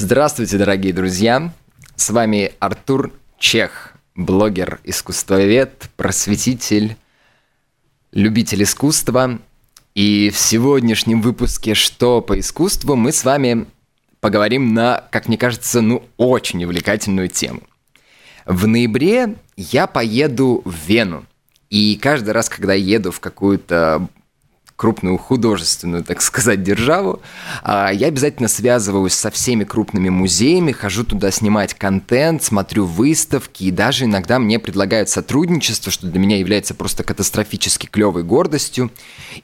Здравствуйте, дорогие друзья! С вами Артур Чех, блогер, искусствовед, просветитель, любитель искусства. И в сегодняшнем выпуске «Что по искусству» мы с вами поговорим на, как мне кажется, ну, очень увлекательную тему. В ноябре я поеду в Вену. И каждый раз, когда еду в какую-то крупную художественную, так сказать, державу, а, я обязательно связываюсь со всеми крупными музеями, хожу туда снимать контент, смотрю выставки, и даже иногда мне предлагают сотрудничество, что для меня является просто катастрофически клевой гордостью.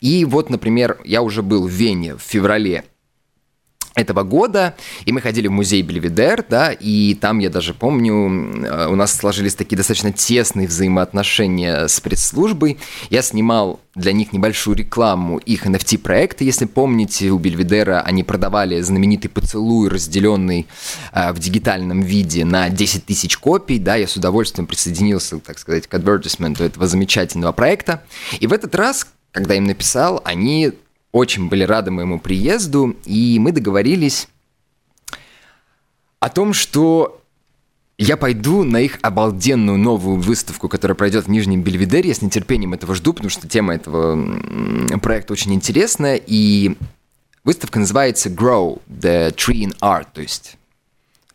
И вот, например, я уже был в Вене в феврале этого года, и мы ходили в музей Бельведер, да, и там, я даже помню, э, у нас сложились такие достаточно тесные взаимоотношения с пресс-службой. Я снимал для них небольшую рекламу их NFT-проекта, если помните, у Бельведера они продавали знаменитый поцелуй, разделенный э, в дигитальном виде на 10 тысяч копий, да, я с удовольствием присоединился, так сказать, к адвертисменту этого замечательного проекта. И в этот раз, когда им написал, они очень были рады моему приезду, и мы договорились о том, что я пойду на их обалденную новую выставку, которая пройдет в Нижнем Бельведере. Я с нетерпением этого жду, потому что тема этого проекта очень интересная. И выставка называется Grow, the Tree in Art, то есть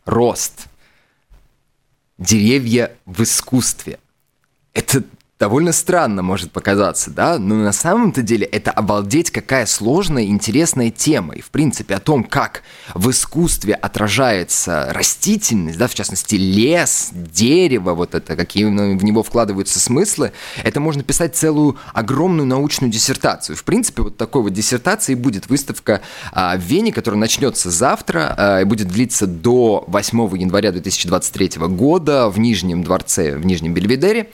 рост, деревья в искусстве. Это довольно странно может показаться, да, но на самом-то деле это обалдеть какая сложная интересная тема. И, в принципе, о том, как в искусстве отражается растительность, да, в частности, лес, дерево, вот это, какие в него вкладываются смыслы, это можно писать целую огромную научную диссертацию. В принципе, вот такой вот диссертации будет выставка а, в Вене, которая начнется завтра а, и будет длиться до 8 января 2023 года в Нижнем дворце, в Нижнем Бельведере.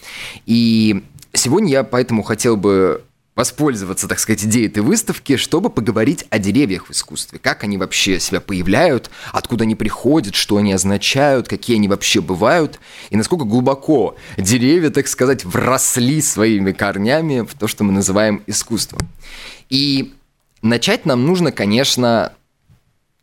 И сегодня я поэтому хотел бы воспользоваться, так сказать, идеей этой выставки, чтобы поговорить о деревьях в искусстве. Как они вообще себя появляют, откуда они приходят, что они означают, какие они вообще бывают, и насколько глубоко деревья, так сказать, вросли своими корнями в то, что мы называем искусством. И начать нам нужно, конечно,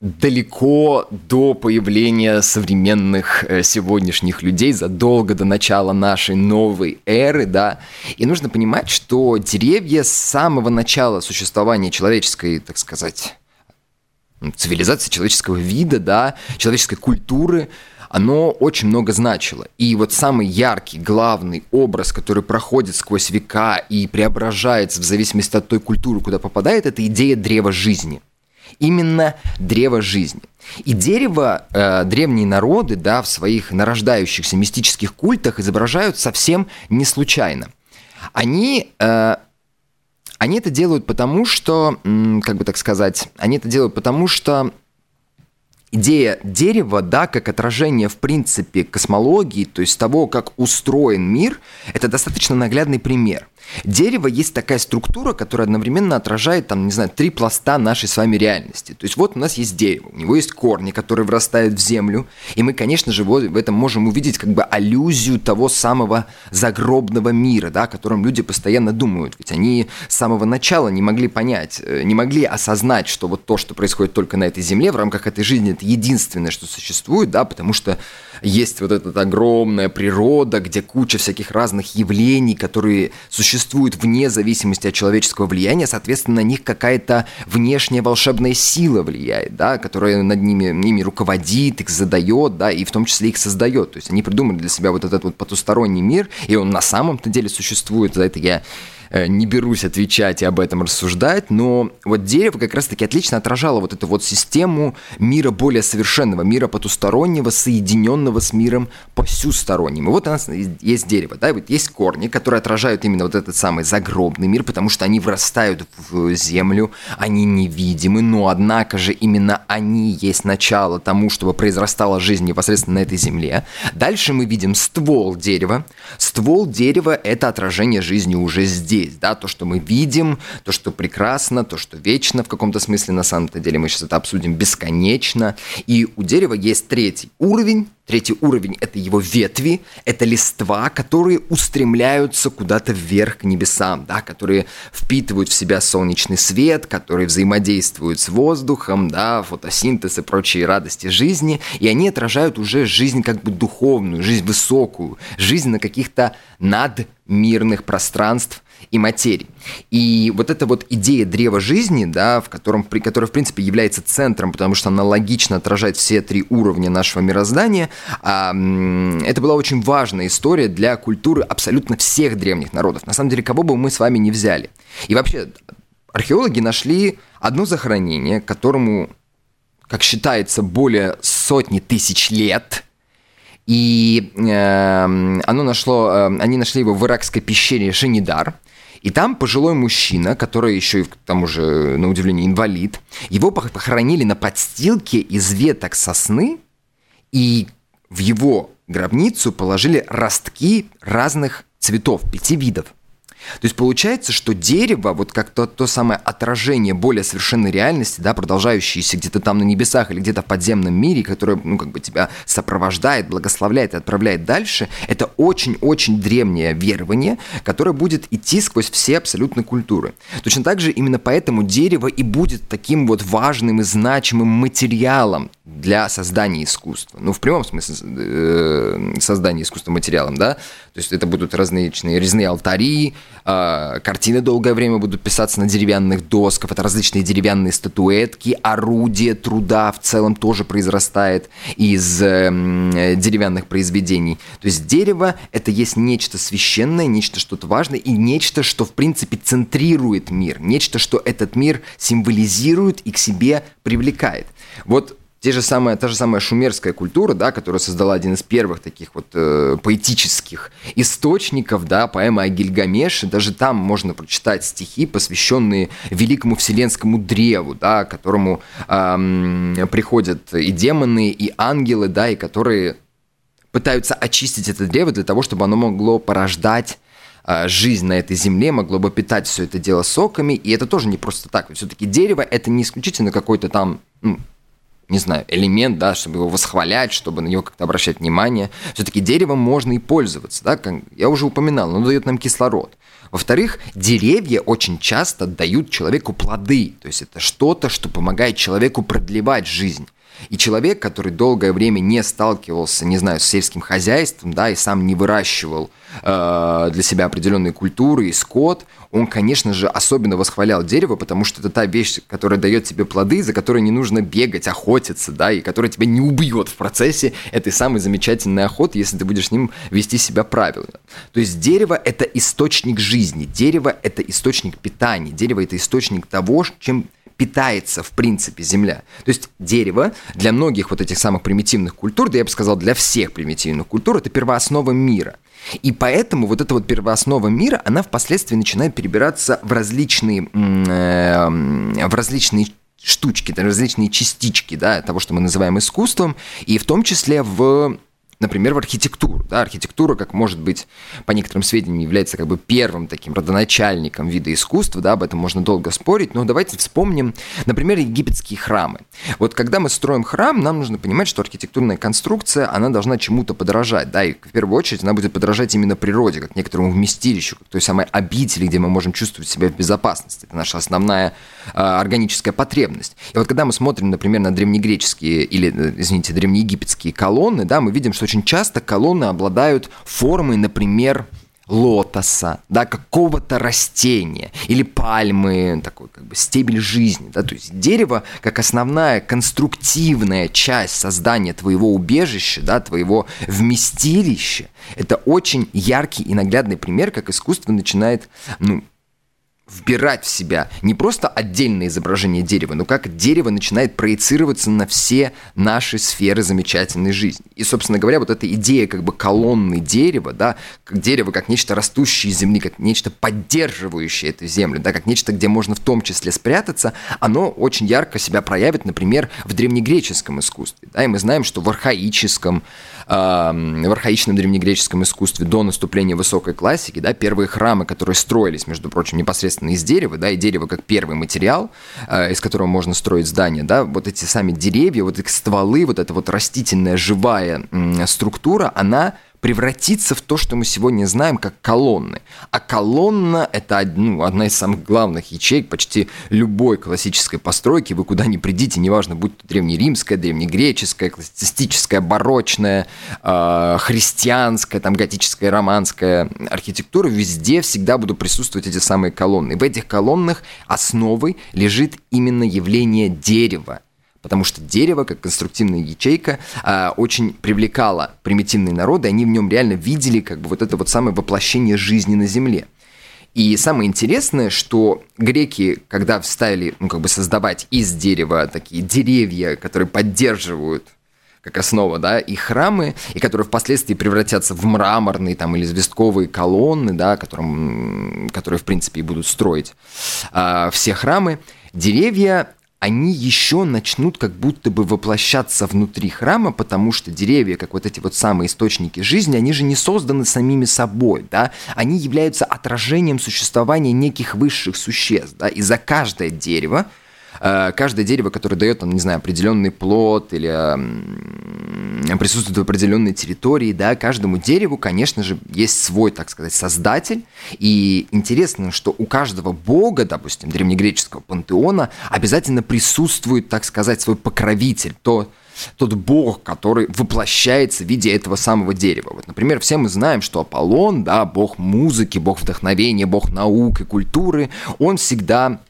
далеко до появления современных э, сегодняшних людей, задолго до начала нашей новой эры, да. И нужно понимать, что деревья с самого начала существования человеческой, так сказать, цивилизации, человеческого вида, да, человеческой культуры, оно очень много значило. И вот самый яркий, главный образ, который проходит сквозь века и преображается в зависимости от той культуры, куда попадает, это идея древа жизни – именно древо жизни. И дерево э, древние народы, да, в своих нарождающихся мистических культах изображают совсем не случайно. Они, э, они это делают потому, что, как бы так сказать, они это делают потому, что идея дерева, да, как отражение, в принципе, космологии, то есть того, как устроен мир, это достаточно наглядный пример. Дерево есть такая структура, которая одновременно отражает, там, не знаю, три пласта нашей с вами реальности. То есть вот у нас есть дерево, у него есть корни, которые вырастают в землю, и мы, конечно же, в этом можем увидеть как бы аллюзию того самого загробного мира, да, о котором люди постоянно думают. Ведь они с самого начала не могли понять, э, не могли осознать, что вот то, что происходит только на этой земле, в рамках этой жизни, это единственное, что существует, да, потому что есть вот эта огромная природа, где куча всяких разных явлений, которые существуют вне зависимости от человеческого влияния, соответственно, на них какая-то внешняя волшебная сила влияет, да, которая над ними, ними руководит, их задает, да, и в том числе их создает. То есть они придумали для себя вот этот вот потусторонний мир, и он на самом-то деле существует. За это я не берусь отвечать и об этом рассуждать, но вот дерево как раз-таки отлично отражало вот эту вот систему мира более совершенного, мира потустороннего, соединенного с миром посюсторонним. И вот у нас есть дерево, да, вот есть корни, которые отражают именно вот этот самый загробный мир, потому что они врастают в землю, они невидимы, но однако же именно они есть начало тому, чтобы произрастала жизнь непосредственно на этой земле. Дальше мы видим ствол дерева. Ствол дерева – это отражение жизни уже здесь есть, да, то, что мы видим, то, что прекрасно, то, что вечно в каком-то смысле, на самом-то деле мы сейчас это обсудим бесконечно. И у дерева есть третий уровень, Третий уровень – это его ветви, это листва, которые устремляются куда-то вверх к небесам, да, которые впитывают в себя солнечный свет, которые взаимодействуют с воздухом, да, фотосинтез и прочие радости жизни, и они отражают уже жизнь как бы духовную, жизнь высокую, жизнь на каких-то надмирных пространств, и материи. И вот эта вот идея древа жизни, да, в котором, при, которая, в принципе, является центром, потому что она логично отражает все три уровня нашего мироздания, а, это была очень важная история для культуры абсолютно всех древних народов. На самом деле, кого бы мы с вами не взяли. И вообще, археологи нашли одно захоронение, которому, как считается, более сотни тысяч лет – и э, оно нашло, э, они нашли его в иракской пещере Шенидар. И там пожилой мужчина, который еще и, к тому же, на удивление, инвалид, его похоронили на подстилке из веток сосны, и в его гробницу положили ростки разных цветов, пяти видов – то есть получается, что дерево, вот как то, то самое отражение более совершенной реальности, да, продолжающееся где-то там на небесах или где-то в подземном мире, которое, ну, как бы тебя сопровождает, благословляет и отправляет дальше, это очень-очень древнее верование, которое будет идти сквозь все абсолютно культуры. Точно так же именно поэтому дерево и будет таким вот важным и значимым материалом для создания искусства. Ну, в прямом смысле э, создания искусства материалом, да, то есть это будут различные резные алтари, э, картины долгое время будут писаться на деревянных досках, это различные деревянные статуэтки, орудие труда в целом тоже произрастает из э, деревянных произведений. То есть дерево – это есть нечто священное, нечто что-то важное и нечто, что в принципе центрирует мир, нечто, что этот мир символизирует и к себе привлекает. Вот те же самые, та же самая шумерская культура, да, которая создала один из первых таких вот э, поэтических источников, да, поэма о Гильгамеше, даже там можно прочитать стихи, посвященные великому вселенскому древу, да, к которому э, приходят и демоны, и ангелы, да, и которые пытаются очистить это древо для того, чтобы оно могло порождать а, жизнь на этой земле, могло бы питать все это дело соками, и это тоже не просто так. Все-таки дерево это не исключительно какой-то там ну, не знаю, элемент, да, чтобы его восхвалять, чтобы на него как-то обращать внимание. Все-таки деревом можно и пользоваться, да, как я уже упоминал, оно дает нам кислород. Во-вторых, деревья очень часто дают человеку плоды, то есть это что-то, что помогает человеку продлевать жизнь. И человек, который долгое время не сталкивался, не знаю, с сельским хозяйством, да, и сам не выращивал э, для себя определенные культуры и скот, он, конечно же, особенно восхвалял дерево, потому что это та вещь, которая дает тебе плоды, за которой не нужно бегать, охотиться, да, и которая тебя не убьет в процессе этой самой замечательной охоты, если ты будешь с ним вести себя правильно. То есть дерево – это источник жизни, дерево – это источник питания, дерево – это источник того, чем питается, в принципе, Земля. То есть дерево для многих вот этих самых примитивных культур, да я бы сказал, для всех примитивных культур, это первооснова мира. И поэтому вот эта вот первооснова мира, она впоследствии начинает перебираться в различные, э, в различные штучки, различные частички да, того, что мы называем искусством, и в том числе в например, в архитектуру. Да, архитектура, как может быть, по некоторым сведениям, является как бы первым таким родоначальником вида искусства, да, об этом можно долго спорить, но давайте вспомним, например, египетские храмы. Вот когда мы строим храм, нам нужно понимать, что архитектурная конструкция, она должна чему-то подражать, да, и в первую очередь она будет подражать именно природе, как некоторому вместилищу, как той самой обители, где мы можем чувствовать себя в безопасности. Это наша основная э, органическая потребность. И вот когда мы смотрим, например, на древнегреческие или, э, извините, древнеегипетские колонны, да, мы видим, что очень часто колонны обладают формой, например, лотоса, да, какого-то растения или пальмы, такой как бы стебель жизни, да, то есть дерево как основная конструктивная часть создания твоего убежища, да, твоего вместилища, это очень яркий и наглядный пример, как искусство начинает, ну, вбирать в себя не просто отдельное изображение дерева, но как дерево начинает проецироваться на все наши сферы замечательной жизни. И, собственно говоря, вот эта идея как бы колонны дерева, да, как дерево как нечто растущее из земли, как нечто поддерживающее эту землю, да, как нечто, где можно в том числе спрятаться, оно очень ярко себя проявит, например, в древнегреческом искусстве. Да, и мы знаем, что в архаическом в архаичном древнегреческом искусстве до наступления высокой классики, да, первые храмы, которые строились, между прочим, непосредственно из дерева, да, и дерево как первый материал, э, из которого можно строить здания, да, вот эти сами деревья, вот их стволы, вот эта вот растительная живая структура, она превратиться в то, что мы сегодня знаем как колонны. А колонна – это ну, одна из самых главных ячеек почти любой классической постройки. Вы куда ни придите, неважно, будь то древнеримская, древнегреческая, классицистическая, барочная, э, христианская, там, готическая, романская архитектура, везде всегда будут присутствовать эти самые колонны. В этих колоннах основой лежит именно явление дерева – потому что дерево, как конструктивная ячейка, а, очень привлекало примитивные народы, они в нем реально видели как бы вот это вот самое воплощение жизни на Земле. И самое интересное, что греки, когда стали ну, как бы создавать из дерева такие деревья, которые поддерживают как основа, да, и храмы, и которые впоследствии превратятся в мраморные там или известковые колонны, да, которым, которые, в принципе, и будут строить э, все храмы, деревья они еще начнут как будто бы воплощаться внутри храма, потому что деревья, как вот эти вот самые источники жизни, они же не созданы самими собой, да, они являются отражением существования неких высших существ, да, и за каждое дерево каждое дерево, которое дает, там, не знаю, определенный плод или присутствует в определенной территории, да, каждому дереву, конечно же, есть свой, так сказать, создатель. И интересно, что у каждого бога, допустим, древнегреческого пантеона обязательно присутствует, так сказать, свой покровитель, то, тот бог, который воплощается в виде этого самого дерева. Вот, например, все мы знаем, что Аполлон, да, бог музыки, бог вдохновения, бог наук и культуры, он всегда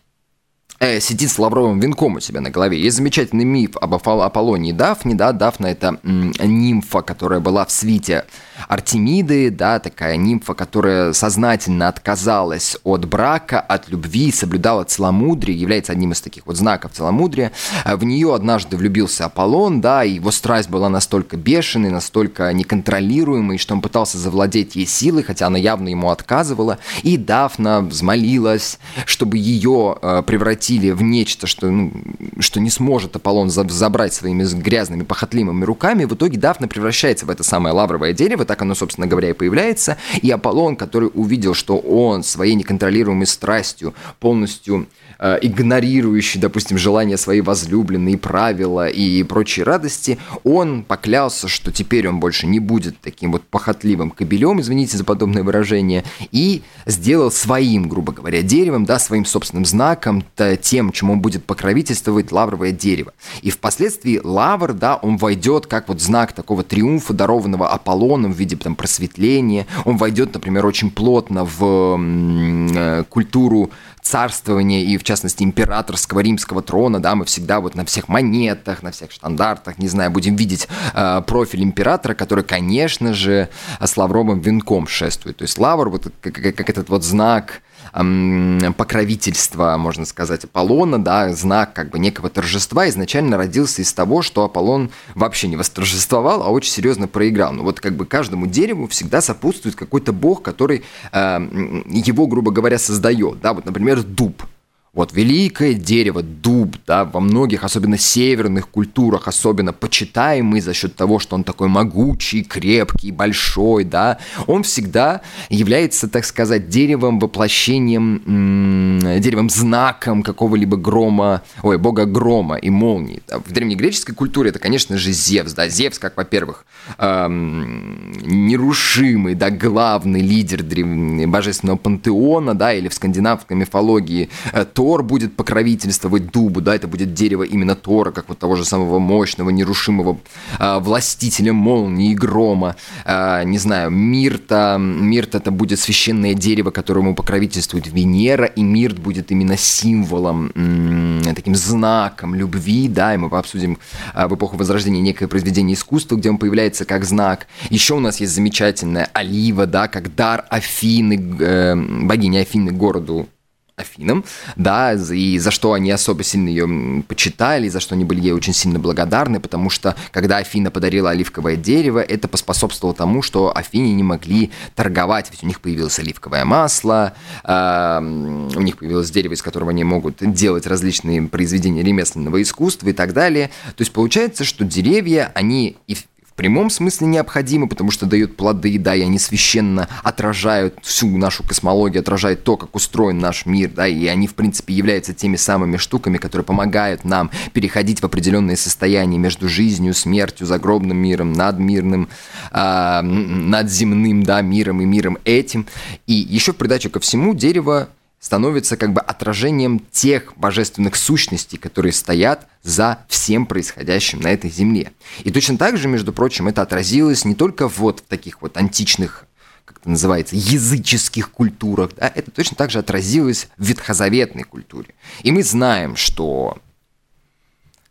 э, сидит с лавровым венком у себя на голове. Есть замечательный миф об Аполлонии Дафне, да, Дафна это м, нимфа, которая была в свите Артемиды, да, такая нимфа, которая сознательно отказалась от брака, от любви, соблюдала целомудрие, является одним из таких вот знаков целомудрия. Э, в нее однажды влюбился Аполлон, да, и его страсть была настолько бешеной, настолько неконтролируемой, что он пытался завладеть ей силой, хотя она явно ему отказывала. И Дафна взмолилась, чтобы ее э, превратили в нечто, что, ну, что не сможет Аполлон забрать своими грязными, похотливыми руками. В итоге Дафна превращается в это самое лавровое дерево, так оно, собственно говоря, и появляется. И Аполлон, который увидел, что он своей неконтролируемой страстью полностью э, игнорирующий, допустим, желания своей возлюбленной, правила и прочие радости, он поклялся, что теперь он больше не будет таким вот похотливым кобелем, извините за подобное выражение, и сделал своим, грубо говоря, деревом, да, своим собственным знаком, тем, чем он будет покровительствовать лавровое дерево. И впоследствии лавр, да, он войдет как вот знак такого триумфа, дарованного Аполлоном в виде там, просветления. Он войдет, например, очень плотно в э, культуру царствования и, в частности, императорского римского трона, да, мы всегда вот на всех монетах, на всех штандартах, не знаю, будем видеть э, профиль императора, который, конечно же, с лавровым венком шествует. То есть лавр, вот как, как этот вот знак покровительства, можно сказать, Аполлона, да, знак как бы некого торжества, изначально родился из того, что Аполлон вообще не восторжествовал, а очень серьезно проиграл. Ну вот как бы каждому дереву всегда сопутствует какой-то бог, который э, его, грубо говоря, создает, да, вот, например, дуб – вот великое дерево, дуб, да, во многих, особенно северных культурах, особенно почитаемый за счет того, что он такой могучий, крепкий, большой, да, он всегда является, так сказать, деревом воплощением, деревом знаком какого-либо грома, ой, бога грома и молнии. В древнегреческой культуре это, конечно же, Зевс, да, Зевс, как, во-первых, эм, нерушимый, да, главный лидер древ... божественного пантеона, да, или в скандинавской мифологии э, Тор будет покровительствовать дубу, да, это будет дерево именно Тора, как вот того же самого мощного, нерушимого э, властителя молнии и грома. Э, не знаю, Мирта, Мирт это будет священное дерево, которому покровительствует Венера, и Мирт будет именно символом, м- таким знаком любви, да, и мы обсудим э, в эпоху Возрождения некое произведение искусства, где он появляется как знак. Еще у нас есть замечательная олива, да, как дар Афины, э, богини Афины городу Афинам, да, и за что они особо сильно ее почитали, за что они были ей очень сильно благодарны, потому что когда Афина подарила оливковое дерево, это поспособствовало тому, что Афине не могли торговать, ведь у них появилось оливковое масло, э, у них появилось дерево, из которого они могут делать различные произведения ремесленного искусства и так далее. То есть получается, что деревья, они и в прямом смысле необходимы, потому что дают плоды, да, и они священно отражают всю нашу космологию, отражают то, как устроен наш мир, да, и они, в принципе, являются теми самыми штуками, которые помогают нам переходить в определенные состояния между жизнью, смертью, загробным миром, надмирным, э, надземным, да, миром и миром этим. И еще в придачу ко всему дерево становится как бы отражением тех божественных сущностей, которые стоят за всем происходящим на этой земле. И точно так же, между прочим, это отразилось не только вот в таких вот античных как это называется, языческих культурах, да, это точно так же отразилось в ветхозаветной культуре. И мы знаем, что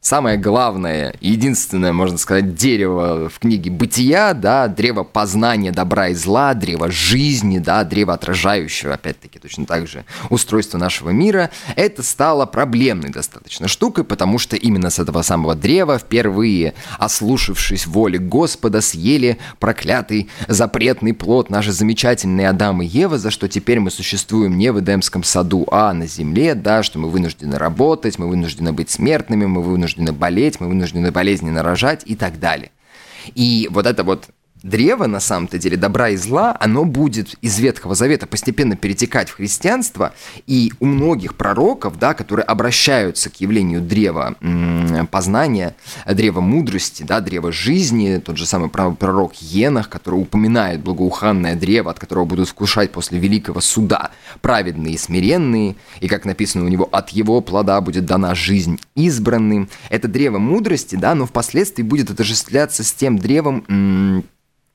самое главное, единственное, можно сказать, дерево в книге «Бытия», да, древо познания добра и зла, древо жизни, да, древо отражающего, опять-таки, точно так же устройство нашего мира, это стало проблемной достаточно штукой, потому что именно с этого самого древа впервые, ослушавшись воли Господа, съели проклятый запретный плод наши замечательные Адам и Ева, за что теперь мы существуем не в Эдемском саду, а на земле, да, что мы вынуждены работать, мы вынуждены быть смертными, мы вынуждены вынуждены болеть, мы вынуждены болезненно рожать и так далее. И вот это вот древо, на самом-то деле, добра и зла, оно будет из Ветхого Завета постепенно перетекать в христианство, и у многих пророков, да, которые обращаются к явлению древа познания, древа мудрости, да, древа жизни, тот же самый пророк Енах, который упоминает благоуханное древо, от которого будут вкушать после великого суда праведные и смиренные, и, как написано у него, от его плода будет дана жизнь избранным. Это древо мудрости, да, но впоследствии будет отождествляться с тем древом,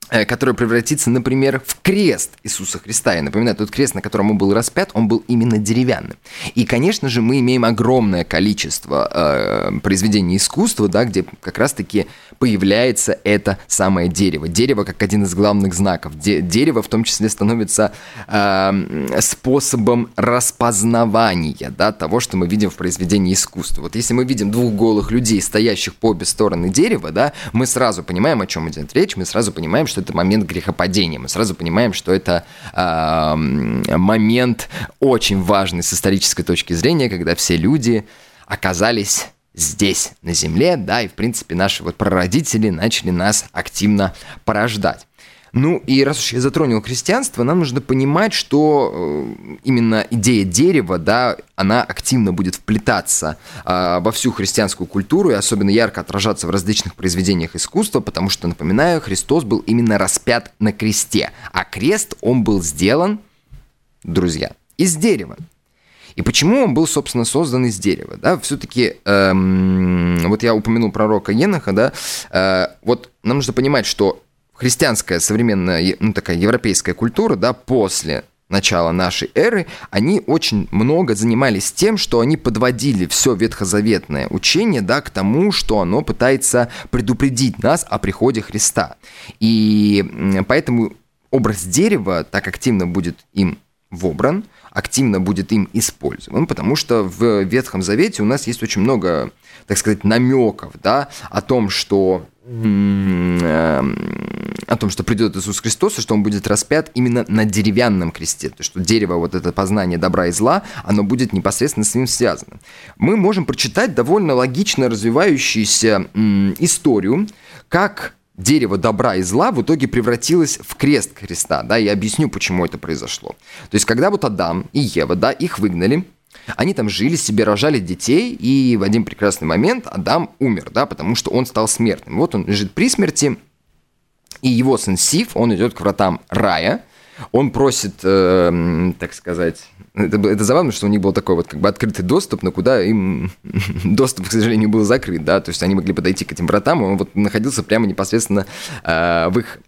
который превратится, например, в крест Иисуса Христа. Я напоминаю, тот крест, на котором он был распят, он был именно деревянным. И, конечно же, мы имеем огромное количество э, произведений искусства, да, где как раз-таки появляется это самое дерево. Дерево как один из главных знаков. Де- дерево в том числе становится э, способом распознавания да, того, что мы видим в произведении искусства. Вот если мы видим двух голых людей, стоящих по обе стороны дерева, да, мы сразу понимаем, о чем идет речь, мы сразу понимаем, что это момент грехопадения. Мы сразу понимаем, что это э, момент очень важный с исторической точки зрения, когда все люди оказались здесь, на Земле, да, и, в принципе, наши вот прародители начали нас активно порождать. Ну и раз уж я затронул христианство, нам нужно понимать, что э, именно идея дерева, да, она активно будет вплетаться э, во всю христианскую культуру и особенно ярко отражаться в различных произведениях искусства, потому что, напоминаю, Христос был именно распят на кресте, а крест, он был сделан, друзья, из дерева. И почему он был, собственно, создан из дерева? Да? Все-таки, эм, вот я упомянул пророка Еноха, да, э, вот нам нужно понимать, что христианская современная, ну, такая европейская культура, да, после начала нашей эры, они очень много занимались тем, что они подводили все ветхозаветное учение да, к тому, что оно пытается предупредить нас о приходе Христа. И поэтому образ дерева так активно будет им вобран, активно будет им использован, потому что в Ветхом Завете у нас есть очень много, так сказать, намеков да, о том, что о том, что придет Иисус Христос, и что Он будет распят именно на деревянном кресте. То, есть, что дерево, вот это познание добра и зла, оно будет непосредственно с ним связано. Мы можем прочитать довольно логично развивающуюся историю, как дерево добра и зла в итоге превратилось в крест Христа, да, я объясню, почему это произошло. То есть, когда вот Адам и Ева, да, их выгнали, они там жили себе, рожали детей, и в один прекрасный момент Адам умер, да, потому что он стал смертным. Вот он лежит при смерти, и его сын Сиф, он идет к вратам рая, он просит, э, так сказать, это, это забавно, что у них был такой вот как бы открытый доступ, но куда им доступ, к сожалению, был закрыт, да, то есть они могли подойти к этим вратам, он вот находился прямо непосредственно э, в их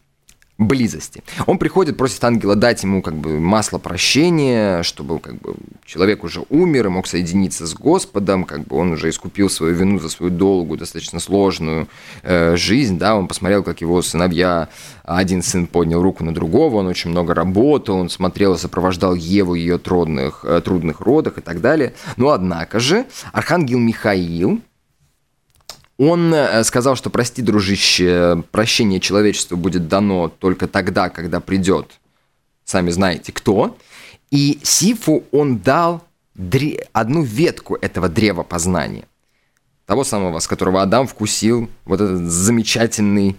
близости. Он приходит, просит ангела дать ему как бы масло прощения, чтобы как бы человек уже умер и мог соединиться с Господом, как бы он уже искупил свою вину за свою долгую, достаточно сложную э, жизнь, да, он посмотрел, как его сыновья, один сын поднял руку на другого, он очень много работал, он смотрел и сопровождал Еву ее трудных, э, трудных родах и так далее. Но однако же архангел Михаил, он э, сказал, что прости, дружище, прощение человечеству будет дано только тогда, когда придет, сами знаете кто. И Сифу он дал дре- одну ветку этого древа познания. Того самого, с которого Адам вкусил вот этот замечательный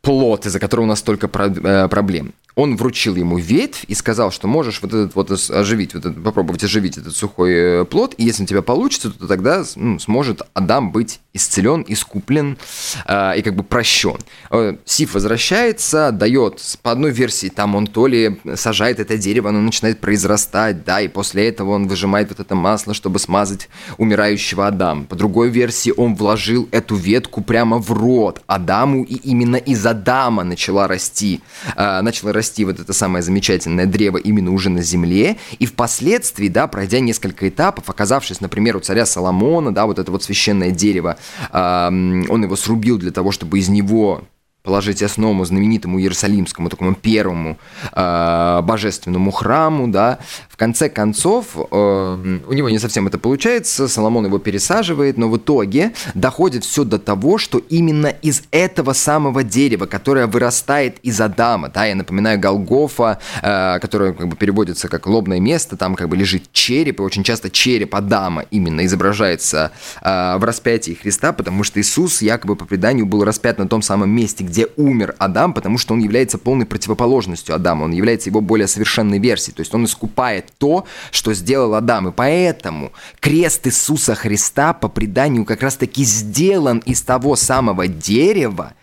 плод, из-за которого у нас столько про- э, проблем он вручил ему ветвь и сказал, что можешь вот этот вот оживить, вот этот, попробовать оживить этот сухой э, плод, и если у тебя получится, то тогда ну, сможет Адам быть исцелен, искуплен э, и как бы прощен. Э, Сиф возвращается, дает по одной версии, там он то ли сажает это дерево, оно начинает произрастать, да, и после этого он выжимает вот это масло, чтобы смазать умирающего Адама. По другой версии он вложил эту ветку прямо в рот Адаму, и именно из Адама начала расти, э, начала расти расти вот это самое замечательное древо именно уже на земле, и впоследствии, да, пройдя несколько этапов, оказавшись, например, у царя Соломона, да, вот это вот священное дерево, он его срубил для того, чтобы из него положить основу знаменитому Иерусалимскому, такому первому э, божественному храму, да, в конце концов, э, у него не совсем это получается, Соломон его пересаживает, но в итоге доходит все до того, что именно из этого самого дерева, которое вырастает из Адама, да, я напоминаю, Голгофа, э, которое как бы переводится как лобное место, там как бы лежит череп, и очень часто череп Адама именно изображается э, в распятии Христа, потому что Иисус якобы по преданию был распят на том самом месте, где где умер Адам, потому что он является полной противоположностью Адама, он является его более совершенной версией, то есть он искупает то, что сделал Адам, и поэтому крест Иисуса Христа по преданию как раз-таки сделан из того самого дерева,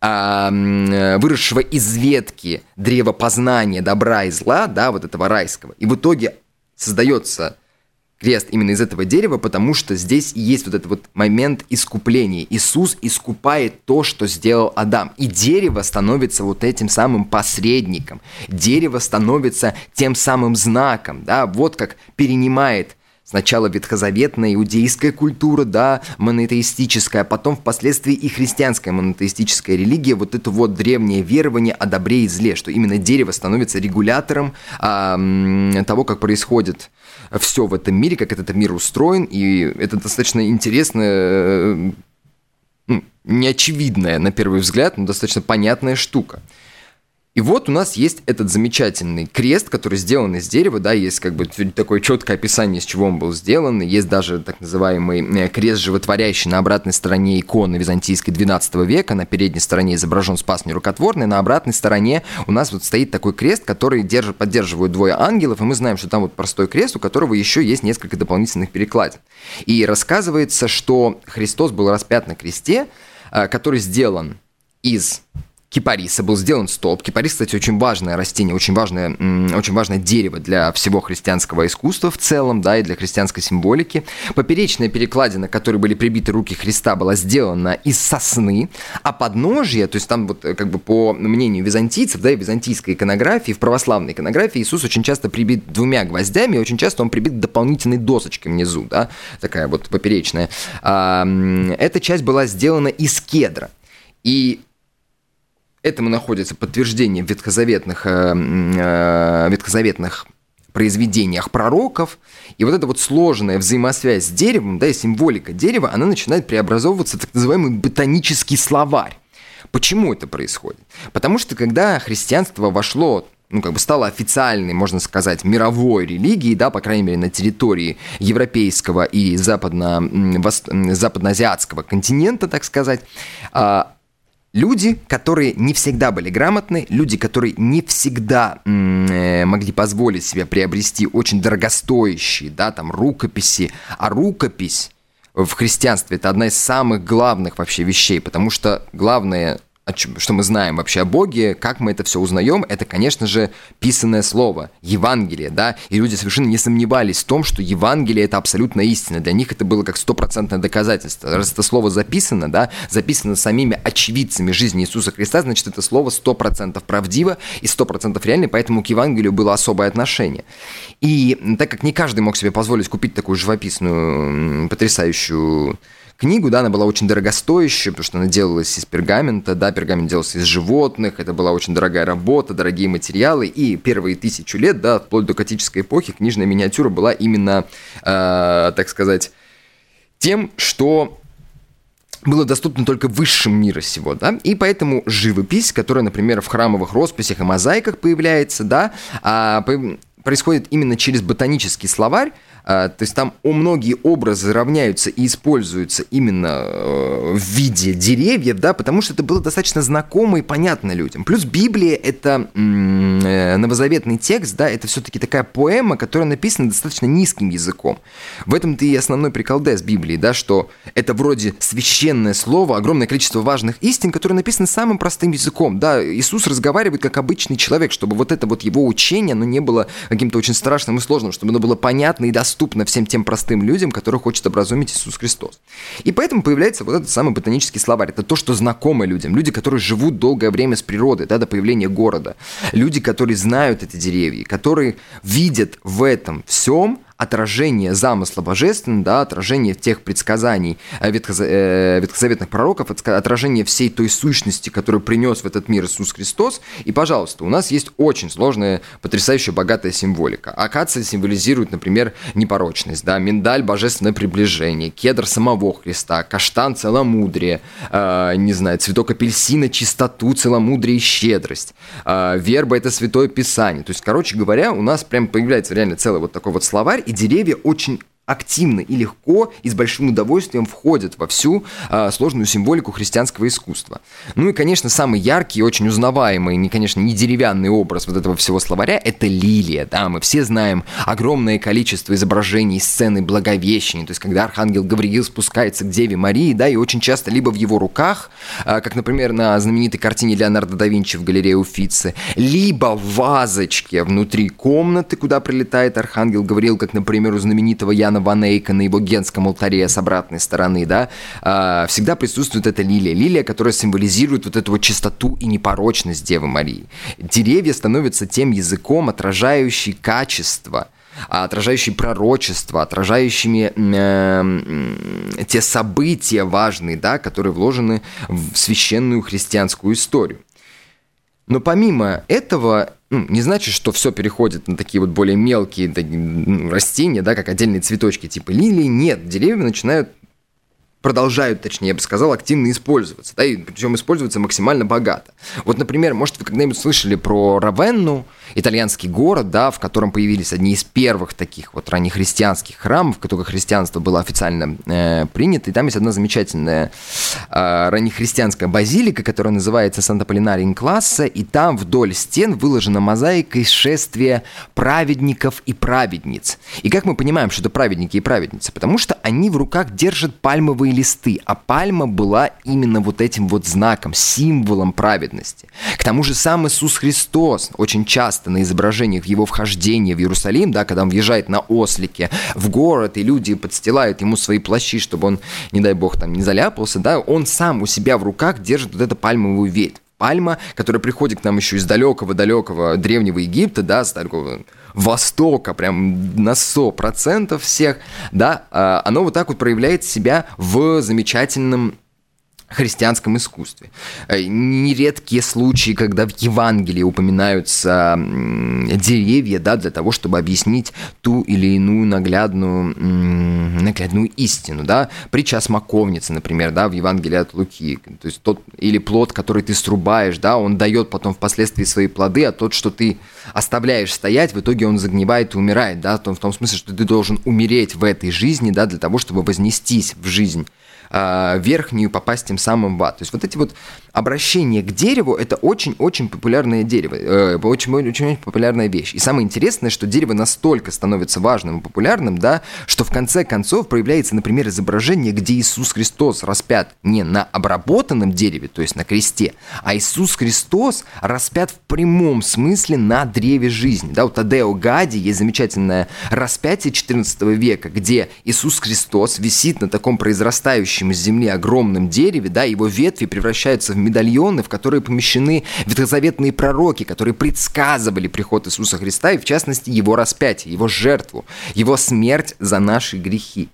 выросшего из ветки древа познания добра и зла, да, вот этого райского. И в итоге создается крест именно из этого дерева, потому что здесь есть вот этот вот момент искупления. Иисус искупает то, что сделал Адам. И дерево становится вот этим самым посредником. Дерево становится тем самым знаком. Да? Вот как перенимает Сначала ветхозаветная иудейская культура, да, монотеистическая, а потом впоследствии и христианская монотеистическая религия, вот это вот древнее верование о добре и зле, что именно дерево становится регулятором а, того, как происходит все в этом мире, как этот мир устроен, и это достаточно интересная, э, неочевидная на первый взгляд, но достаточно понятная штука. И вот у нас есть этот замечательный крест, который сделан из дерева, да, есть как бы такое четкое описание, из чего он был сделан, есть даже так называемый э, крест животворящий на обратной стороне иконы византийской 12 века, на передней стороне изображен спас нерукотворный, на обратной стороне у нас вот стоит такой крест, который держит, поддерживают двое ангелов, и мы знаем, что там вот простой крест, у которого еще есть несколько дополнительных перекладин. И рассказывается, что Христос был распят на кресте, э, который сделан из кипариса был сделан столб. Кипарис, кстати, очень важное растение, очень важное, очень важное дерево для всего христианского искусства в целом, да, и для христианской символики. Поперечная перекладина, к которой были прибиты руки Христа, была сделана из сосны, а подножье, то есть там вот э, как бы по мнению византийцев, да, и византийской иконографии, в православной иконографии Иисус очень часто прибит двумя гвоздями, и очень часто он прибит дополнительной досочкой внизу, да, такая вот поперечная. Эта часть была сделана из кедра. И Этому находится подтверждение в ветхозаветных, э, э, ветхозаветных произведениях пророков. И вот эта вот сложная взаимосвязь с деревом, да, и символика дерева, она начинает преобразовываться в так называемый ботанический словарь. Почему это происходит? Потому что когда христианство вошло ну, как бы стало официальной, можно сказать, мировой религией, да, по крайней мере, на территории европейского и западно, западноазиатского континента, так сказать, а, Люди, которые не всегда были грамотны, люди, которые не всегда э, могли позволить себе приобрести очень дорогостоящие, да, там, рукописи, а рукопись в христианстве это одна из самых главных вообще вещей, потому что главное что мы знаем вообще о Боге, как мы это все узнаем, это, конечно же, писанное слово, Евангелие, да, и люди совершенно не сомневались в том, что Евангелие это абсолютно истина, для них это было как стопроцентное доказательство. Раз это слово записано, да, записано самими очевидцами жизни Иисуса Христа, значит, это слово сто процентов правдиво и сто процентов реально, поэтому к Евангелию было особое отношение. И так как не каждый мог себе позволить купить такую живописную, потрясающую книгу, да, она была очень дорогостоящая, потому что она делалась из пергамента, да, пергамент делался из животных, это была очень дорогая работа, дорогие материалы, и первые тысячу лет, да, вплоть до готической эпохи, книжная миниатюра была именно, э, так сказать, тем, что было доступно только высшим мира сего, да, и поэтому живопись, которая, например, в храмовых росписях и мозаиках появляется, да, а, происходит именно через ботанический словарь, то есть там многие образы равняются и используются именно э, в виде деревьев, да, потому что это было достаточно знакомо и понятно людям. Плюс Библия — это э, новозаветный текст, да, это все-таки такая поэма, которая написана достаточно низким языком. В этом-то и основной прикол с Библии, да, что это вроде священное слово, огромное количество важных истин, которые написаны самым простым языком, да, Иисус разговаривает как обычный человек, чтобы вот это вот его учение, оно не было каким-то очень страшным и сложным, чтобы оно было понятно и доступно доступно всем тем простым людям, которых хочет образумить Иисус Христос. И поэтому появляется вот этот самый ботанический словарь. Это то, что знакомо людям. Люди, которые живут долгое время с природой, да, до появления города. Люди, которые знают эти деревья, которые видят в этом всем отражение замысла божественного, да, отражение тех предсказаний э, э, ветхозаветных пророков, отражение всей той сущности, которую принес в этот мир Иисус Христос. И, пожалуйста, у нас есть очень сложная, потрясающая, богатая символика. Акация символизирует, например, непорочность, да, миндаль – божественное приближение, кедр – самого Христа, каштан – целомудрие, э, не знаю, цветок апельсина – чистоту, целомудрие и щедрость, э, верба – это святое писание. То есть, короче говоря, у нас прям появляется реально целый вот такой вот словарь, и деревья очень активно и легко и с большим удовольствием входят во всю э, сложную символику христианского искусства. Ну и, конечно, самый яркий и очень узнаваемый, не, конечно, не деревянный образ вот этого всего словаря – это лилия. Да, мы все знаем огромное количество изображений сцены Благовещения, то есть когда архангел Гавриил спускается к Деве Марии, да, и очень часто либо в его руках, э, как, например, на знаменитой картине Леонардо да Винчи в галерее Уфицы, либо в вазочке внутри комнаты, куда прилетает архангел Гавриил, как, например, у знаменитого Яна Иоанна Ван Эйка на его генском алтаре с обратной стороны, да, а, всегда присутствует эта лилия. Лилия, которая символизирует вот эту вот чистоту и непорочность Девы Марии. Деревья становятся тем языком, отражающий качество отражающий пророчество, отражающими э, те события важные, да, которые вложены в священную христианскую историю. Но помимо этого, ну, не значит, что все переходит на такие вот более мелкие растения, да, как отдельные цветочки типа лилии. Нет, деревья начинают продолжают, точнее, я бы сказал, активно использоваться, да, и причем используются максимально богато. Вот, например, может, вы когда-нибудь слышали про Равенну, итальянский город, да, в котором появились одни из первых таких вот раннехристианских храмов, в которых христианство было официально э, принято, и там есть одна замечательная э, раннехристианская базилика, которая называется Санта-Полинарин класса, и там вдоль стен выложена мозаика из шествия праведников и праведниц. И как мы понимаем, что это праведники и праведницы? Потому что они в руках держат пальмовые пальмовые листы, а пальма была именно вот этим вот знаком, символом праведности. К тому же сам Иисус Христос очень часто на изображениях его вхождения в Иерусалим, да, когда он въезжает на ослике в город, и люди подстилают ему свои плащи, чтобы он, не дай бог, там не заляпался, да, он сам у себя в руках держит вот эту пальмовую ветвь пальма, которая приходит к нам еще из далекого-далекого древнего Египта, да, с такого Востока, прям на 100% всех, да, а, оно вот так вот проявляет себя в замечательном христианском искусстве. Э, нередкие случаи, когда в Евангелии упоминаются деревья, да, для того, чтобы объяснить ту или иную наглядную, наглядную истину, да. Притча о смоковнице, например, да, в Евангелии от Луки. То есть тот или плод, который ты срубаешь, да, он дает потом впоследствии свои плоды, а тот, что ты оставляешь стоять, в итоге он загнивает и умирает, да, в том, в том смысле, что ты должен умереть в этой жизни, да, для того, чтобы вознестись в жизнь верхнюю попасть тем самым в ад. То есть вот эти вот обращение к дереву – это очень-очень популярное дерево, э, очень-очень популярная вещь. И самое интересное, что дерево настолько становится важным и популярным, да, что в конце концов проявляется, например, изображение, где Иисус Христос распят не на обработанном дереве, то есть на кресте, а Иисус Христос распят в прямом смысле на древе жизни. Да, у Тадео Гади есть замечательное распятие 14 века, где Иисус Христос висит на таком произрастающем из земли огромном дереве, да, его ветви превращаются в медальоны, в которые помещены ветхозаветные пророки, которые предсказывали приход Иисуса Христа и, в частности, его распятие, его жертву, его смерть за наши грехи.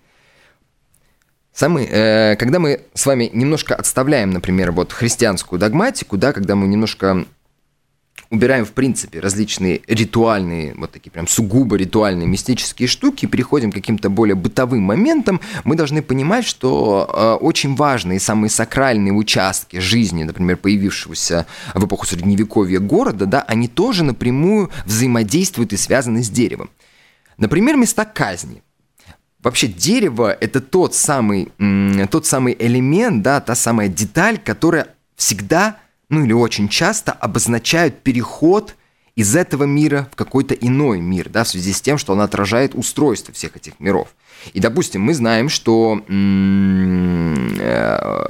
Самый, э, когда мы с вами немножко отставляем, например, вот христианскую догматику, да, когда мы немножко убираем, в принципе, различные ритуальные, вот такие прям сугубо ритуальные мистические штуки, переходим к каким-то более бытовым моментам, мы должны понимать, что э, очень важные самые сакральные участки жизни, например, появившегося в эпоху Средневековья города, да, они тоже напрямую взаимодействуют и связаны с деревом. Например, места казни. Вообще дерево – это тот самый, тот самый элемент, да, та самая деталь, которая всегда ну или очень часто обозначают переход из этого мира в какой-то иной мир, да, в связи с тем, что он отражает устройство всех этих миров. И, допустим, мы знаем, что э,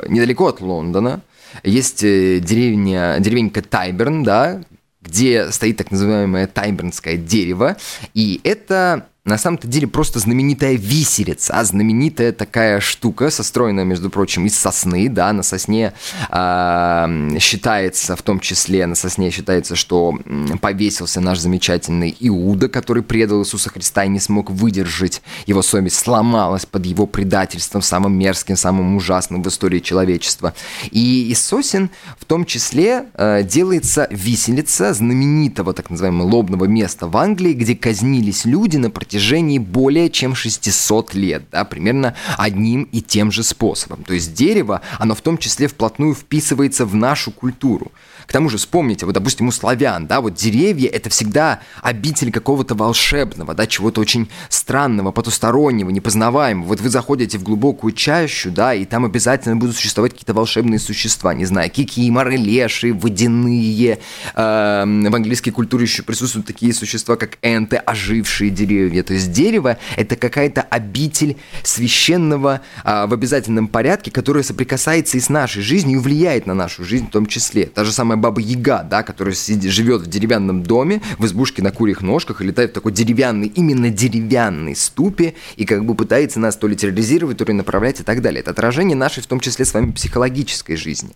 недалеко от Лондона есть э, деревня, деревенька Тайберн, да, где стоит так называемое тайбернское дерево, и это на самом-то деле просто знаменитая виселица, а знаменитая такая штука, состроенная, между прочим, из сосны, да, на сосне э, считается, в том числе на сосне считается, что повесился наш замечательный Иуда, который предал Иисуса Христа и не смог выдержать, его совесть сломалась под его предательством, самым мерзким, самым ужасным в истории человечества. И из сосен в том числе э, делается виселица знаменитого так называемого лобного места в Англии, где казнились люди на протяжении протяжении более чем 600 лет, да, примерно одним и тем же способом. То есть дерево, оно в том числе вплотную вписывается в нашу культуру. К тому же, вспомните, вот, допустим, у славян, да, вот деревья – это всегда обитель какого-то волшебного, да, чего-то очень странного, потустороннего, непознаваемого. Вот вы заходите в глубокую чащу, да, и там обязательно будут существовать какие-то волшебные существа, не знаю, кикиморы, леши, водяные. Э, в английской культуре еще присутствуют такие существа, как энты, ожившие деревья. То есть дерево – это какая-то обитель священного э, в обязательном порядке, которая соприкасается и с нашей жизнью, и влияет на нашу жизнь в том числе. Та же самая баба Яга, да, которая сидит, живет в деревянном доме, в избушке на курьих ножках, и летает в такой деревянный, именно деревянный ступе, и как бы пытается нас то ли терроризировать, то ли направлять и так далее. Это отражение нашей, в том числе, с вами психологической жизни.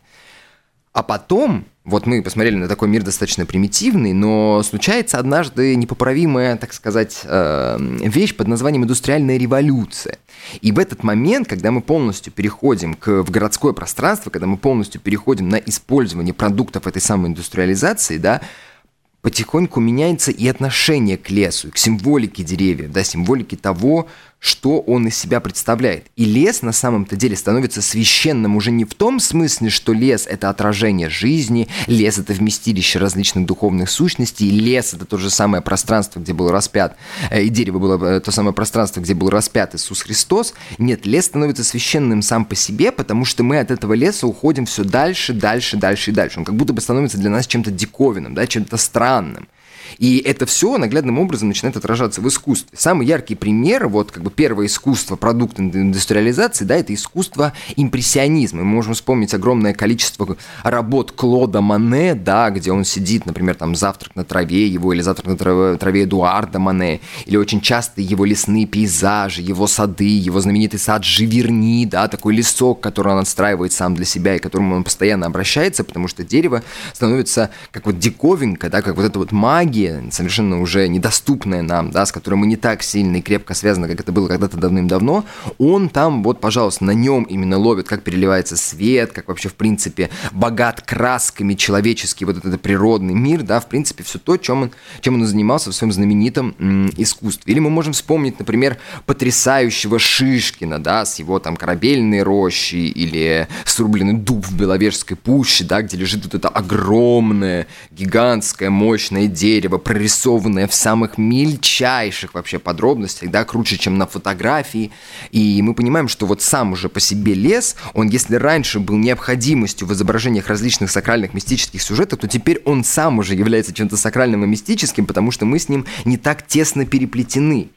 А потом, вот мы посмотрели на такой мир достаточно примитивный, но случается однажды непоправимая, так сказать, э, вещь под названием индустриальная революция. И в этот момент, когда мы полностью переходим к, в городское пространство, когда мы полностью переходим на использование продуктов этой самой индустриализации, да, потихоньку меняется и отношение к лесу, к символике деревьев, да, символике того, что он из себя представляет. И лес на самом-то деле становится священным уже не в том смысле, что лес – это отражение жизни, лес – это вместилище различных духовных сущностей, лес – это то же самое пространство, где был распят, э, и дерево было э, то самое пространство, где был распят Иисус Христос. Нет, лес становится священным сам по себе, потому что мы от этого леса уходим все дальше, дальше, дальше и дальше. Он как будто бы становится для нас чем-то диковинным, да, чем-то странным. И это все наглядным образом начинает отражаться в искусстве. Самый яркий пример, вот как бы первое искусство, продукт индустриализации, да, это искусство импрессионизма. Мы можем вспомнить огромное количество работ Клода Мане, да, где он сидит, например, там «Завтрак на траве» его, или «Завтрак на траве, траве Эдуарда Мане», или очень часто его лесные пейзажи, его сады, его знаменитый сад Живерни, да, такой лесок, который он отстраивает сам для себя и к которому он постоянно обращается, потому что дерево становится как вот диковинка, да, как вот эта вот магия, магия, совершенно уже недоступная нам, да, с которой мы не так сильно и крепко связаны, как это было когда-то давным-давно, он там, вот, пожалуйста, на нем именно ловит, как переливается свет, как вообще, в принципе, богат красками человеческий вот этот природный мир, да, в принципе, все то, чем он, чем он занимался в своем знаменитом м, искусстве. Или мы можем вспомнить, например, потрясающего Шишкина, да, с его там корабельной рощи или срубленный дуб в Беловежской пуще, да, где лежит вот это огромное, гигантское, мощное дерево, дерево, прорисованное в самых мельчайших вообще подробностях, да, круче, чем на фотографии. И мы понимаем, что вот сам уже по себе лес, он, если раньше был необходимостью в изображениях различных сакральных мистических сюжетов, то теперь он сам уже является чем-то сакральным и мистическим, потому что мы с ним не так тесно переплетены.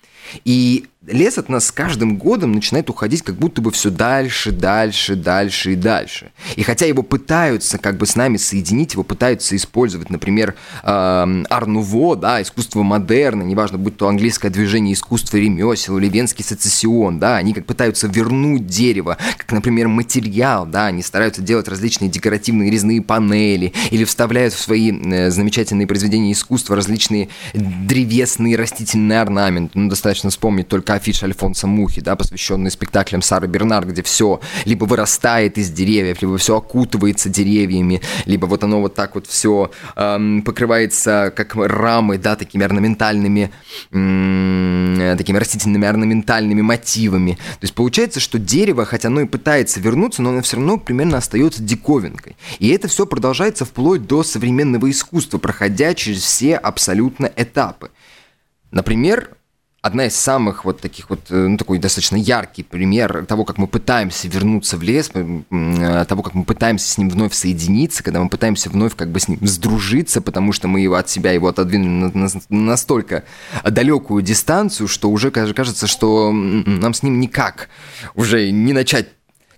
И лес от нас с каждым годом начинает уходить как будто бы все дальше, дальше, дальше и дальше. И хотя его пытаются как бы с нами соединить, его пытаются использовать, например, э, Арнуво, да, искусство модерна, неважно, будь то английское движение искусства ремесел или венский сецессион, да, они как пытаются вернуть дерево, как, например, материал, да, они стараются делать различные декоративные резные панели или вставляют в свои э, замечательные произведения искусства различные древесные растительные орнаменты. Ну, достаточно вспомнить только афиша Альфонса Мухи, да, посвященная спектаклям Сары Бернар, где все либо вырастает из деревьев, либо все окутывается деревьями, либо вот оно вот так вот все эм, покрывается как рамы, да, такими орнаментальными, эм, такими растительными орнаментальными мотивами. То есть получается, что дерево, хотя оно и пытается вернуться, но оно все равно примерно остается диковинкой. И это все продолжается вплоть до современного искусства, проходя через все абсолютно этапы. Например, одна из самых вот таких вот, э, ну, такой достаточно яркий пример того, как мы пытаемся вернуться в лес, э, того, как мы пытаемся с ним вновь соединиться, когда мы пытаемся вновь как бы с ним сдружиться, потому что мы его от себя его отодвинули на, на, на настолько далекую дистанцию, что уже кажется, что нам с ним никак уже не начать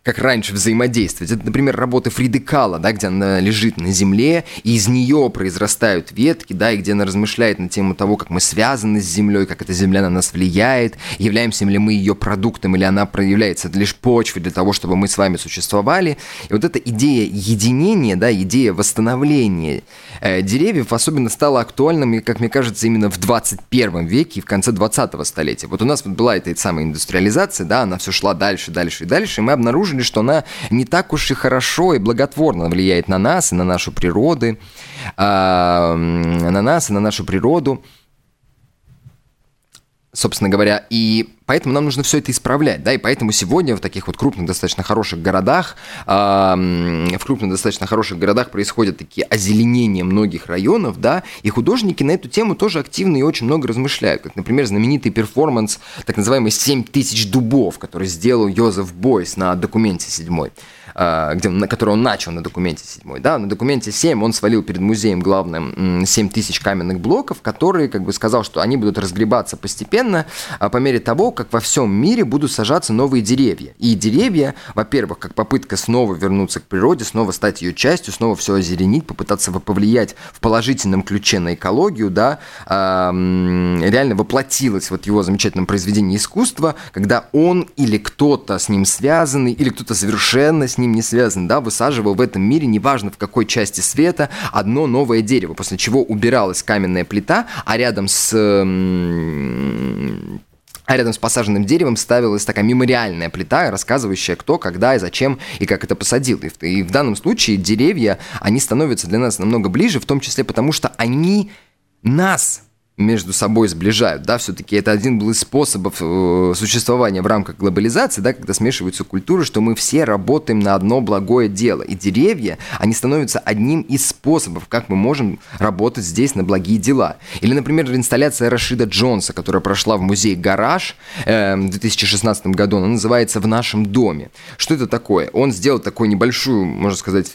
как раньше взаимодействовать. Это, например, работы Фриды Кала, да, где она лежит на земле, и из нее произрастают ветки, да, и где она размышляет на тему того, как мы связаны с землей, как эта земля на нас влияет, являемся ли мы ее продуктом, или она проявляется лишь почвой для того, чтобы мы с вами существовали. И вот эта идея единения, да, идея восстановления э, деревьев особенно стала актуальным, как мне кажется, именно в 21 веке и в конце 20-го столетия. Вот у нас вот была эта самая индустриализация, да, она все шла дальше, дальше и дальше, и мы обнаружили, обнаружили, что она не так уж и хорошо и благотворно влияет на нас и на нашу природу, а, на нас и на нашу природу собственно говоря, и поэтому нам нужно все это исправлять, да, и поэтому сегодня в таких вот крупных, достаточно хороших городах, э, в крупных, достаточно хороших городах происходят такие озеленения многих районов, да, и художники на эту тему тоже активно и очень много размышляют, как, например, знаменитый перформанс, так называемый «Семь тысяч дубов», который сделал Йозеф Бойс на документе седьмой. А, где, на который он начал на документе 7, да, на документе 7 он свалил перед музеем главным 7 тысяч каменных блоков, которые, как бы сказал, что они будут разгребаться постепенно а по мере того, как во всем мире будут сажаться новые деревья. И деревья, во-первых, как попытка снова вернуться к природе, снова стать ее частью, снова все озеленить, попытаться повлиять в положительном ключе на экологию, да, реально воплотилось вот его замечательном произведении искусства, когда он или кто-то с ним связанный, или кто-то совершенно с ним ним не связан, да, высаживал в этом мире, неважно в какой части света, одно новое дерево, после чего убиралась каменная плита, а рядом с а рядом с посаженным деревом ставилась такая мемориальная плита, рассказывающая, кто, когда и зачем и как это посадил. И в, и в данном случае деревья, они становятся для нас намного ближе, в том числе потому, что они нас между собой сближают, да, все-таки это один был из способов э, существования в рамках глобализации, да, когда смешиваются культуры, что мы все работаем на одно благое дело, и деревья, они становятся одним из способов, как мы можем работать здесь на благие дела. Или, например, инсталляция Рашида Джонса, которая прошла в музее «Гараж» э, в 2016 году, она называется «В нашем доме». Что это такое? Он сделал такую небольшую, можно сказать,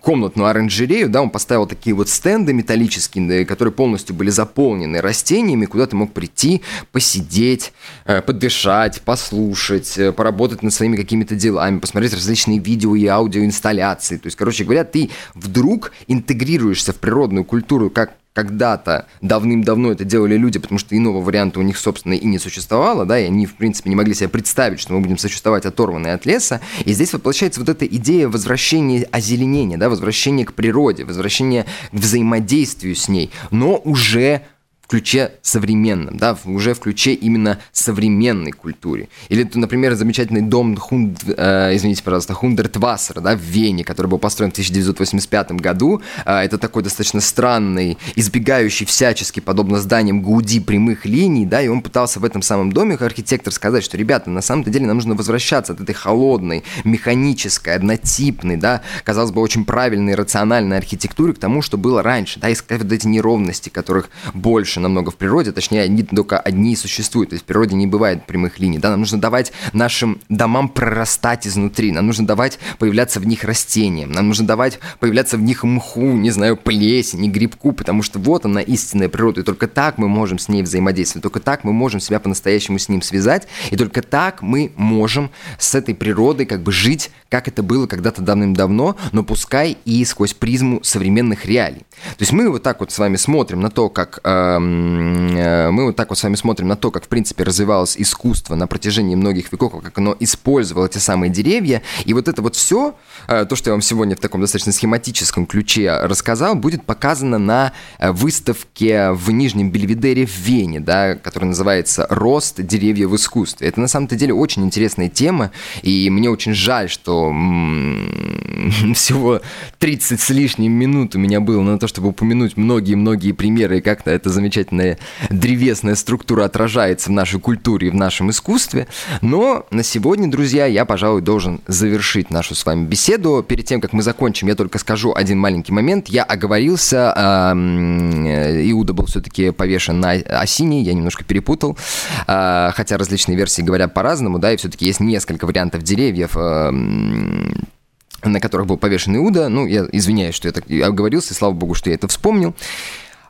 комнатную оранжерею, да, он поставил такие вот стенды металлические, которые полностью были заполнены заполнены растениями, куда ты мог прийти, посидеть, э, подышать, послушать, э, поработать над своими какими-то делами, посмотреть различные видео и аудиоинсталляции. То есть, короче говоря, ты вдруг интегрируешься в природную культуру как когда-то давным-давно это делали люди, потому что иного варианта у них, собственно, и не существовало, да, и они, в принципе, не могли себе представить, что мы будем существовать оторванные от леса. И здесь воплощается вот эта идея возвращения озеленения, да, возвращения к природе, возвращения к взаимодействию с ней, но уже ключе современном, да, уже в ключе именно современной культуре. Или, например, замечательный дом Хунд, э, извините, пожалуйста, Хундертвассер, да, в Вене, который был построен в 1985 году. Э, это такой достаточно странный, избегающий всячески, подобно зданиям Гауди, прямых линий, да, и он пытался в этом самом доме, как архитектор, сказать, что, ребята, на самом-то деле нам нужно возвращаться от этой холодной, механической, однотипной, да, казалось бы, очень правильной, рациональной архитектуры к тому, что было раньше, да, искать вот эти неровности, которых больше больше намного в природе, точнее, они только одни существуют. То есть в природе не бывает прямых линий. Да? Нам нужно давать нашим домам прорастать изнутри, нам нужно давать появляться в них растениям, нам нужно давать появляться в них мху, не знаю, плесени, грибку, потому что вот она истинная природа, и только так мы можем с ней взаимодействовать, только так мы можем себя по-настоящему с ним связать, и только так мы можем с этой природой как бы жить, как это было когда-то давным-давно, но пускай и сквозь призму современных реалий. То есть мы вот так вот с вами смотрим на то, как Э, мы вот так вот с вами смотрим на то, как, в принципе, развивалось искусство на протяжении многих веков, как оно использовало эти самые деревья. И вот это вот все, э, то, что я вам сегодня в таком достаточно схематическом ключе рассказал, будет показано на э, выставке в Нижнем Бельведере в Вене, да, которая называется «Рост деревьев в искусстве». Это на самом-то деле очень интересная тема, и мне очень жаль, что всего 30 с лишним минут у меня было на то, чтобы упомянуть многие-многие примеры, и как-то это замечательно замечательная древесная структура отражается в нашей культуре и в нашем искусстве. Но на сегодня, друзья, я, пожалуй, должен завершить нашу с вами беседу. Перед тем, как мы закончим, я только скажу один маленький момент. Я оговорился, э, Иуда был все-таки повешен на осине, я немножко перепутал. Э, хотя различные версии говорят по-разному, да, и все-таки есть несколько вариантов деревьев, на которых был повешен Иуда. Ну, я извиняюсь, что я так оговорился, и слава богу, что я это вспомнил.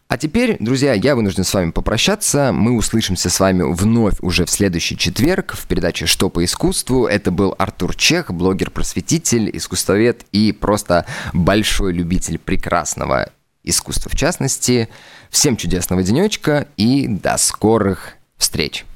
А теперь, друзья, я вынужден с вами попрощаться. Мы услышимся с вами вновь уже в следующий четверг в передаче «Что по искусству». Это был Артур Чех, блогер-просветитель, искусствовед и просто большой любитель прекрасного искусства в частности. Всем чудесного денечка и до скорых встреч!